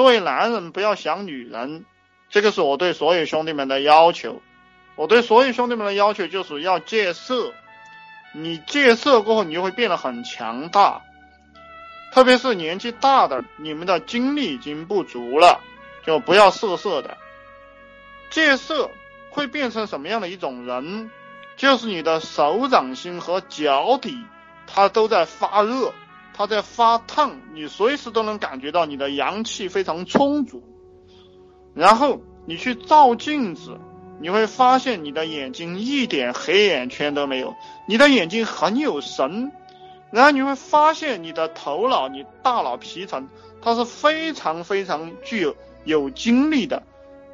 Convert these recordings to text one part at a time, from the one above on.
作为男人不要想女人，这个是我对所有兄弟们的要求。我对所有兄弟们的要求就是要戒色。你戒色过后，你就会变得很强大。特别是年纪大的，你们的精力已经不足了，就不要色色的。戒色会变成什么样的一种人？就是你的手掌心和脚底，它都在发热，它在发烫，你随时都能感觉到你的阳气非常充足。然后你去照镜子。你会发现你的眼睛一点黑眼圈都没有，你的眼睛很有神，然后你会发现你的头脑、你大脑皮层它是非常非常具有有精力的。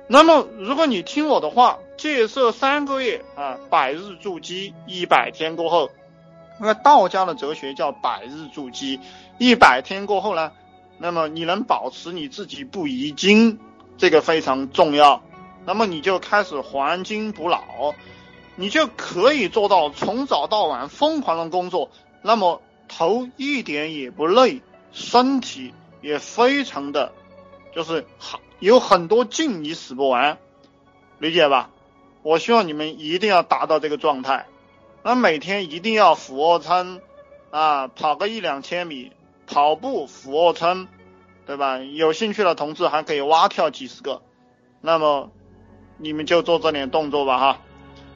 那么如果你听我的话，戒色三个月啊，百日筑基，一百天过后，因为道家的哲学叫百日筑基，一百天过后呢，那么你能保持你自己不遗精，这个非常重要。那么你就开始还精补脑，你就可以做到从早到晚疯狂的工作，那么头一点也不累，身体也非常的，就是好有很多劲你使不完，理解吧？我希望你们一定要达到这个状态，那每天一定要俯卧撑啊，跑个一两千米，跑步俯卧撑，对吧？有兴趣的同志还可以蛙跳几十个，那么。你们就做这点动作吧，哈。